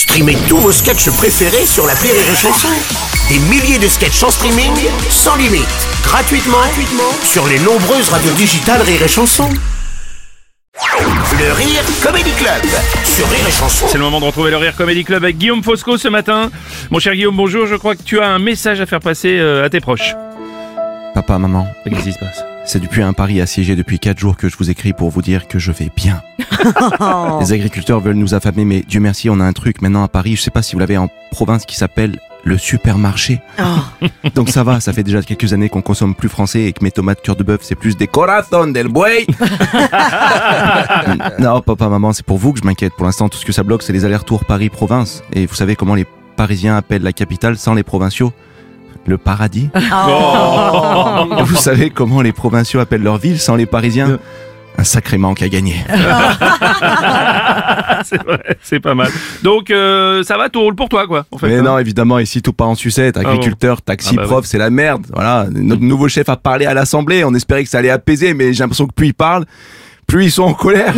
Streamez tous vos sketchs préférés sur la Rire et Chanson. Des milliers de sketchs en streaming, sans limite, gratuitement, gratuitement sur les nombreuses radios digitales Rire et Chanson. Le Rire Comedy Club sur Rire et Chanson. C'est le moment de retrouver le Rire Comedy Club avec Guillaume Fosco ce matin. Mon cher Guillaume, bonjour. Je crois que tu as un message à faire passer euh, à tes proches. Papa, maman, Qu'est-ce qui se passe? C'est depuis un Paris assiégé depuis 4 jours que je vous écris pour vous dire que je vais bien. Les agriculteurs veulent nous affamer, mais Dieu merci, on a un truc maintenant à Paris, je sais pas si vous l'avez en province, qui s'appelle le supermarché. Donc ça va, ça fait déjà quelques années qu'on consomme plus français et que mes tomates cœur de bœuf, c'est plus des corazón del buey. non, papa, maman, c'est pour vous que je m'inquiète. Pour l'instant, tout ce que ça bloque, c'est les allers-retours Paris-Province. Et vous savez comment les Parisiens appellent la capitale sans les provinciaux? Le paradis. Vous savez comment les provinciaux appellent leur ville sans les Parisiens? Un sacré manque à gagner. C'est vrai, c'est pas mal. Donc euh, ça va, tout roule pour toi quoi. En fait, Mais hein? non, évidemment, ici tout part en sucette. Agriculteur, taxi, Ah bah prof, c'est la merde. Voilà, notre nouveau chef a parlé à l'Assemblée. On espérait que ça allait apaiser, mais j'ai l'impression que plus il parle, plus ils sont en colère.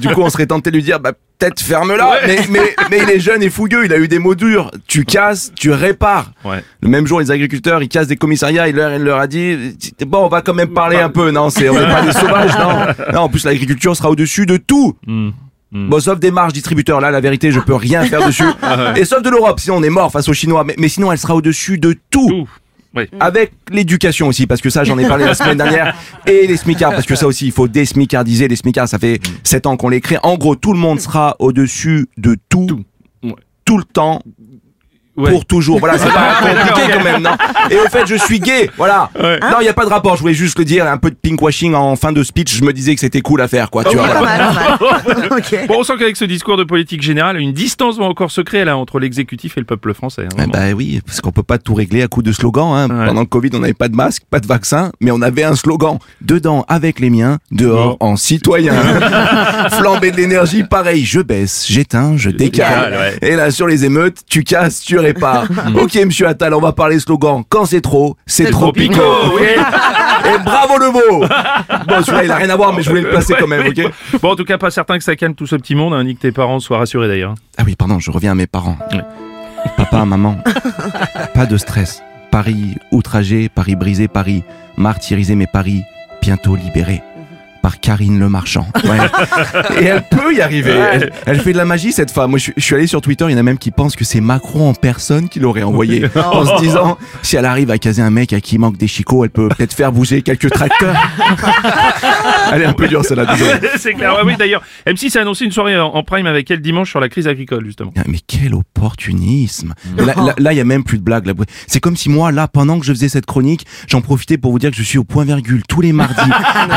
du coup, on serait tenté de lui dire, bah peut-être ferme-la. Ouais. Mais, mais, mais il est jeune et fougueux. Il a eu des mots durs. Tu casses, tu répares. Ouais. Le même jour, les agriculteurs, ils cassent des commissariats. Il leur, il leur a dit, bon, on va quand même parler un peu. Non, c'est, on n'est pas des sauvages, non. Non, en plus, l'agriculture sera au-dessus de tout. Hmm. Hmm. Bon, sauf des marges distributeurs, là, la vérité, je peux rien faire dessus. Et sauf de l'Europe, sinon on est mort face aux Chinois. Mais, mais sinon, elle sera au-dessus de tout. Tout. Ouais. Avec l'éducation aussi, parce que ça, j'en ai parlé la semaine dernière. Et les smicards, parce que ça aussi, il faut désmicardiser les smicards. Ça fait 7 ans qu'on les crée. En gros, tout le monde sera au-dessus de tout. Tout. Ouais. Tout le temps, Ouais. pour toujours. Voilà, c'est pas compliqué quand même, non? Et au fait, je suis gay, voilà. Ouais. Non, il y a pas de rapport, je voulais juste le dire, un peu de pinkwashing en fin de speech, je me disais que c'était cool à faire, quoi, tu vois. Pas voilà. mal, pas mal. Bon, on sent qu'avec ce discours de politique générale, une distance va encore se créer là entre l'exécutif et le peuple français. hein, bah oui, parce qu'on peut pas tout régler à coup de slogan. Hein. Ouais. Pendant le Covid, on n'avait pas de masque, pas de vaccin, mais on avait un slogan. Dedans avec les miens, dehors en citoyen. Flambé de l'énergie, pareil, je baisse, j'éteins, je décale. décale, Et là, sur les émeutes, tu casses, tu répares. ok, monsieur Attal, on va parler slogan. Quand c'est trop, c'est trop oui. Et bravo le mot Bon, celui-là, il a rien à voir, mais je voulais le placer quand même, ok Bon, en tout cas, pas certain que ça calme tout ce petit monde, hein, ni que tes parents soient rassurés d'ailleurs. Ah oui, pardon, je reviens à mes parents. Ouais. Papa, maman, pas de stress. Paris outragé, Paris brisé, Paris martyrisé, mais Paris bientôt libéré. Par Karine Le Marchand. Ouais. Et elle peut y arriver. Elle, elle fait de la magie, cette femme. Moi, je, suis- je suis allé sur Twitter, il y en a même qui pensent que c'est Macron en personne qui l'aurait envoyé. En se disant, si elle arrive à caser un mec à qui il manque des chicots, elle peut peut-être faire bouger quelques tracteurs. elle est un peu dure, celle-là, c'est clair. Ouais, oui, d'ailleurs, M6 a annoncé une soirée en, en prime avec elle dimanche sur la crise agricole, justement. Ah, Mais quel opportunisme Là, là, là, il y a même plus de blagues. là. C'est comme si moi, là, pendant que je faisais cette chronique, j'en profitais pour vous dire que je suis au point virgule tous les mardis,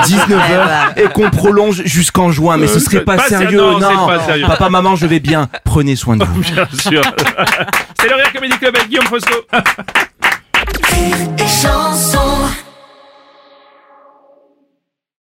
19h, et qu'on prolonge jusqu'en juin. Mais ce serait pas, Pas sérieux, non, non. c'est pas sérieux. Papa, maman, je vais bien. Prenez soin de vous. Bien sûr. c'est le Rire Comedy Club avec Guillaume Fosco.